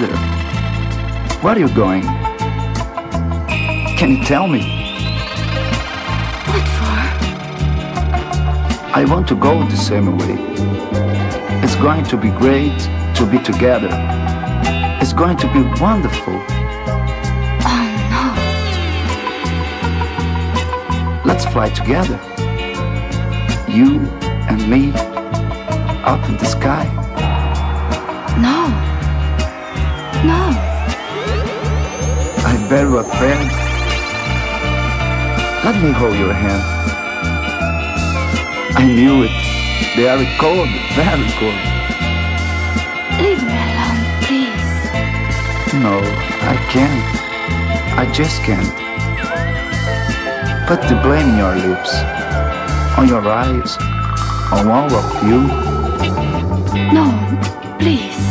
Doesn't. Where are you going? Can you tell me? What for? I want to go the same way. It's going to be great to be together. It's going to be wonderful. Oh no. Let's fly together. You and me up in the sky. I'm very afraid. Let me hold your hand. I knew it. They are cold, very cold. Leave me alone, please. No, I can't. I just can't. Put the blame in your lips, on your eyes, on all of you. No, please.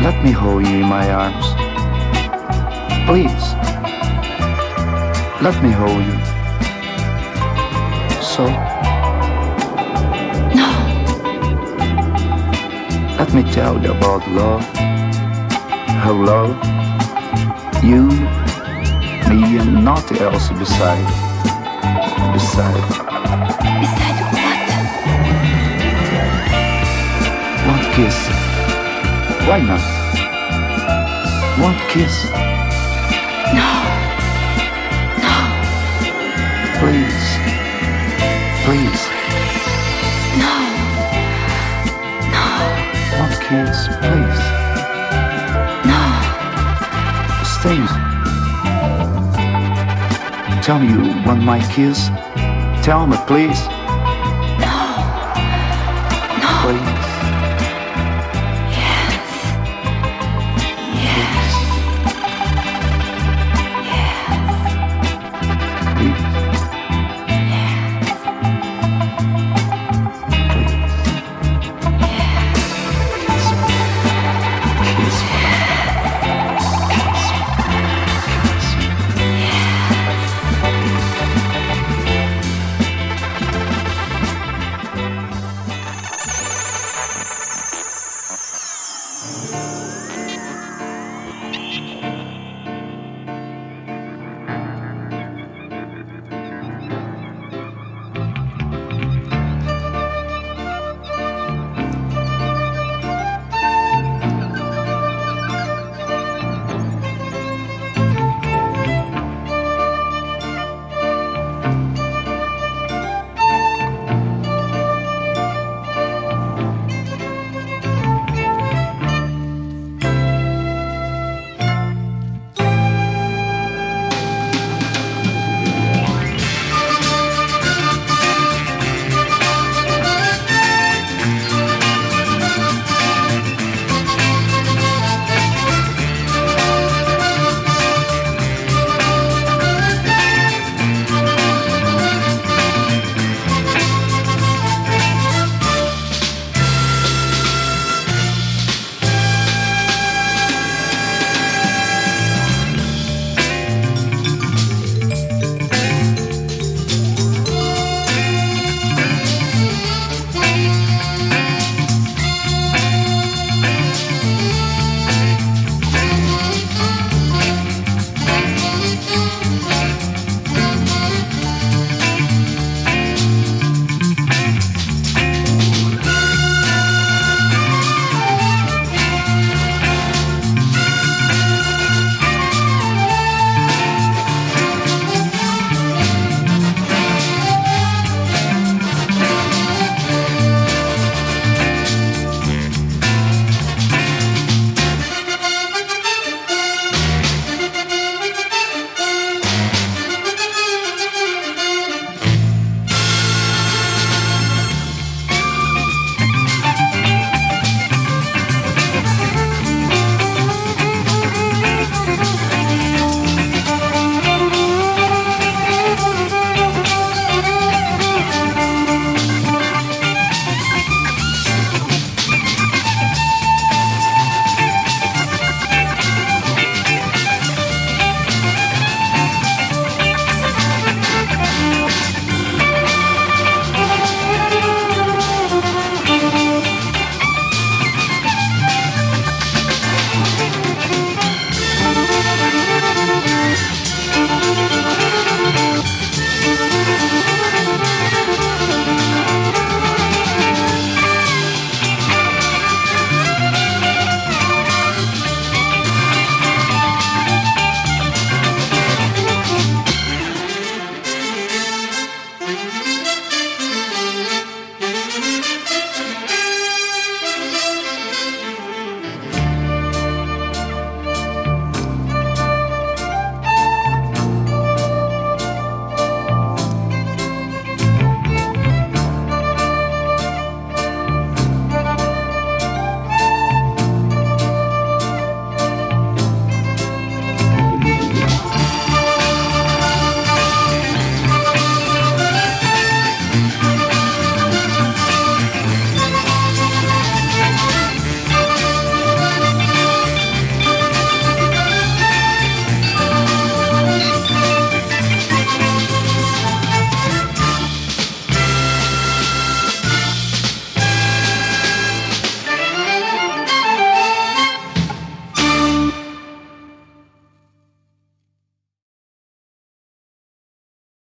Let me hold you in my arms. Please. Let me hold you. So, No. let me tell you about love. How love, you, me, and nothing else beside. Beside. Beside what? One kiss. Why not? One kiss. Please. Please. No. No. One kiss, please. No. Stay. Tell me you want my kiss? Tell me, please.